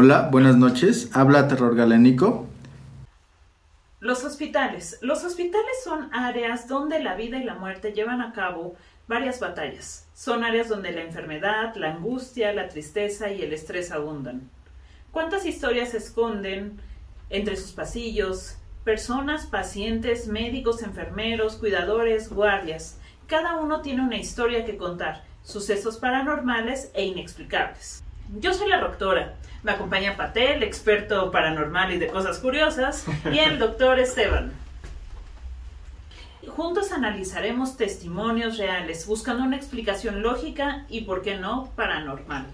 Hola, buenas noches. Habla Terror Galénico. Los hospitales. Los hospitales son áreas donde la vida y la muerte llevan a cabo varias batallas. Son áreas donde la enfermedad, la angustia, la tristeza y el estrés abundan. ¿Cuántas historias se esconden entre sus pasillos? Personas, pacientes, médicos, enfermeros, cuidadores, guardias. Cada uno tiene una historia que contar, sucesos paranormales e inexplicables. Yo soy la doctora. Me acompaña Patel, experto paranormal y de cosas curiosas, y el doctor Esteban. Juntos analizaremos testimonios reales, buscando una explicación lógica y, por qué no, paranormal.